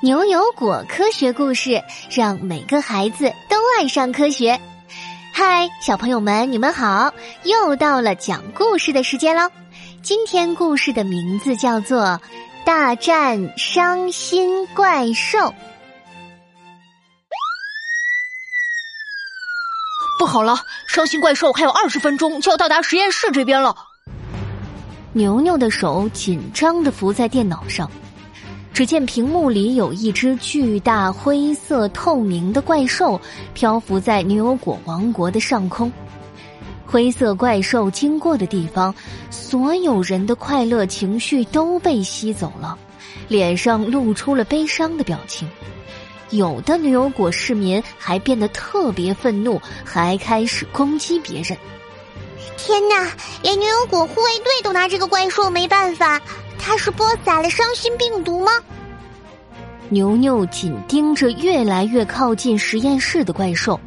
牛油果科学故事，让每个孩子都爱上科学。嗨，小朋友们，你们好！又到了讲故事的时间喽。今天故事的名字叫做《大战伤心怪兽》。不好了，伤心怪兽还有二十分钟就要到达实验室这边了。牛牛的手紧张的扶在电脑上。只见屏幕里有一只巨大、灰色、透明的怪兽漂浮在牛油果王国的上空。灰色怪兽经过的地方，所有人的快乐情绪都被吸走了，脸上露出了悲伤的表情。有的牛油果市民还变得特别愤怒，还开始攻击别人。天哪！连牛油果护卫队都拿这个怪兽没办法。他是播撒了伤心病毒吗？牛牛紧盯着越来越靠近实验室的怪兽，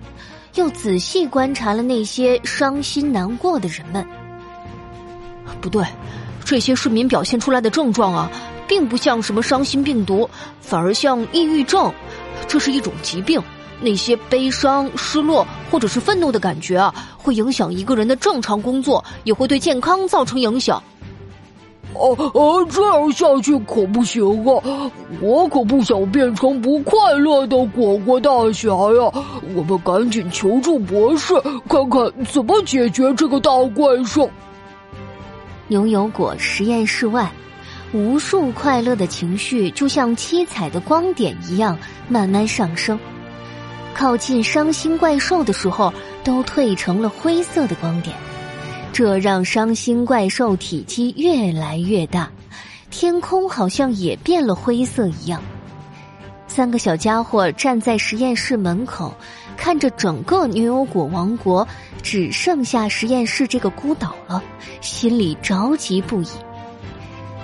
又仔细观察了那些伤心难过的人们。不对，这些市民表现出来的症状啊，并不像什么伤心病毒，反而像抑郁症。这是一种疾病。那些悲伤、失落或者是愤怒的感觉啊，会影响一个人的正常工作，也会对健康造成影响。哦哦，这样下去可不行啊！我可不想变成不快乐的果果大侠呀！我们赶紧求助博士，看看怎么解决这个大怪兽。牛油果实验室外，无数快乐的情绪就像七彩的光点一样慢慢上升，靠近伤心怪兽的时候，都褪成了灰色的光点。这让伤心怪兽体积越来越大，天空好像也变了灰色一样。三个小家伙站在实验室门口，看着整个牛油果王国只剩下实验室这个孤岛了，心里着急不已。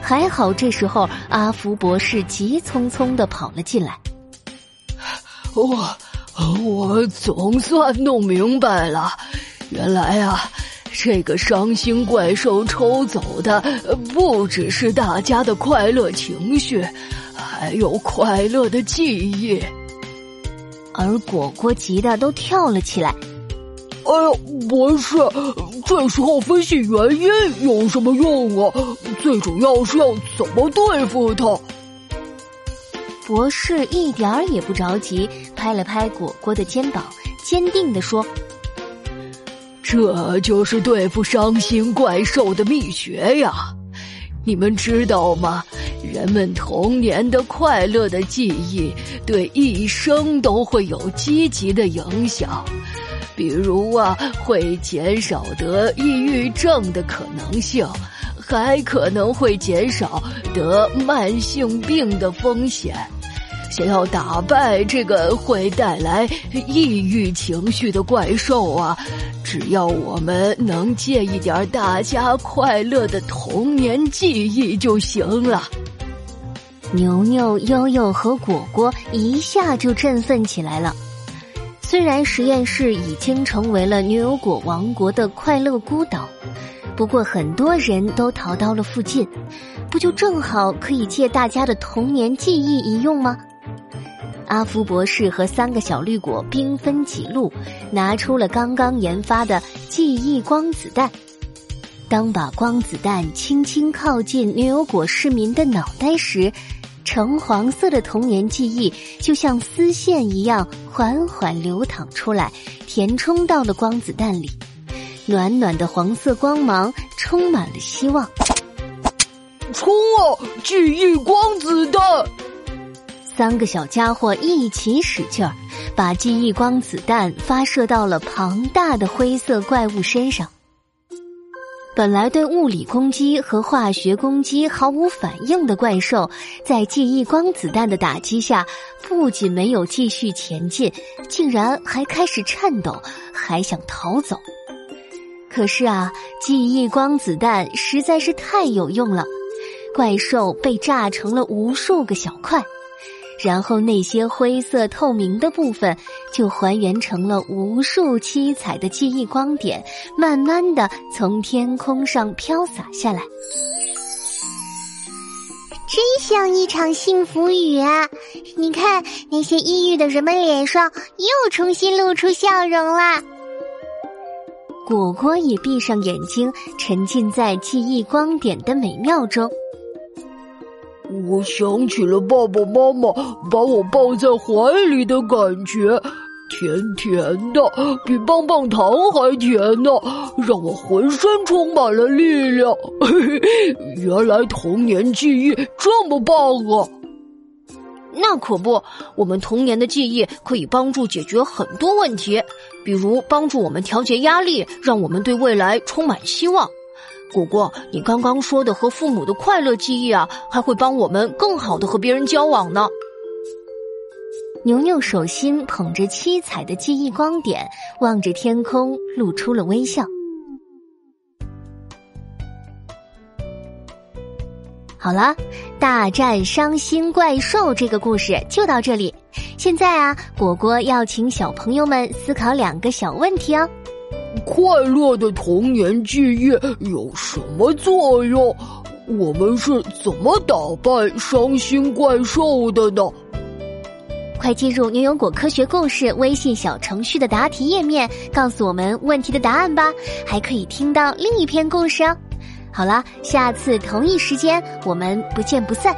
还好这时候阿福博士急匆匆的跑了进来。我我总算弄明白了，原来啊。这个伤心怪兽抽走的不只是大家的快乐情绪，还有快乐的记忆。而果果急得都跳了起来。哎呦，博士，这时候分析原因有什么用啊？最主要是要怎么对付他。博士一点儿也不着急，拍了拍果果的肩膀，坚定地说。这就是对付伤心怪兽的秘诀呀！你们知道吗？人们童年的快乐的记忆，对一生都会有积极的影响。比如啊，会减少得抑郁症的可能性，还可能会减少得慢性病的风险。想要打败这个会带来抑郁情绪的怪兽啊，只要我们能借一点大家快乐的童年记忆就行了。牛牛、悠悠和果果一下就振奋起来了。虽然实验室已经成为了牛油果王国的快乐孤岛，不过很多人都逃到了附近，不就正好可以借大家的童年记忆一用吗？阿福博士和三个小绿果兵分几路，拿出了刚刚研发的记忆光子弹。当把光子弹轻轻靠近牛油果市民的脑袋时，橙黄色的童年记忆就像丝线一样缓缓流淌出来，填充到了光子弹里。暖暖的黄色光芒充满了希望。冲啊！记忆光子弹！三个小家伙一起使劲儿，把记忆光子弹发射到了庞大的灰色怪物身上。本来对物理攻击和化学攻击毫无反应的怪兽，在记忆光子弹的打击下，不仅没有继续前进，竟然还开始颤抖，还想逃走。可是啊，记忆光子弹实在是太有用了，怪兽被炸成了无数个小块。然后那些灰色透明的部分就还原成了无数七彩的记忆光点，慢慢的从天空上飘洒下来。真像一场幸福雨啊！你看那些抑郁的人们脸上又重新露出笑容了。果果也闭上眼睛，沉浸在记忆光点的美妙中。我想起了爸爸妈妈把我抱在怀里的感觉。甜甜的，比棒棒糖还甜呢，让我浑身充满了力量。原来童年记忆这么棒啊！那可不，我们童年的记忆可以帮助解决很多问题，比如帮助我们调节压力，让我们对未来充满希望。果果，你刚刚说的和父母的快乐记忆啊，还会帮我们更好的和别人交往呢。牛牛手心捧着七彩的记忆光点，望着天空，露出了微笑。好了，大战伤心怪兽这个故事就到这里。现在啊，果果要请小朋友们思考两个小问题哦：快乐的童年记忆有什么作用？我们是怎么打败伤心怪兽的呢？快进入牛油果科学故事微信小程序的答题页面，告诉我们问题的答案吧！还可以听到另一篇故事哦。好了，下次同一时间我们不见不散。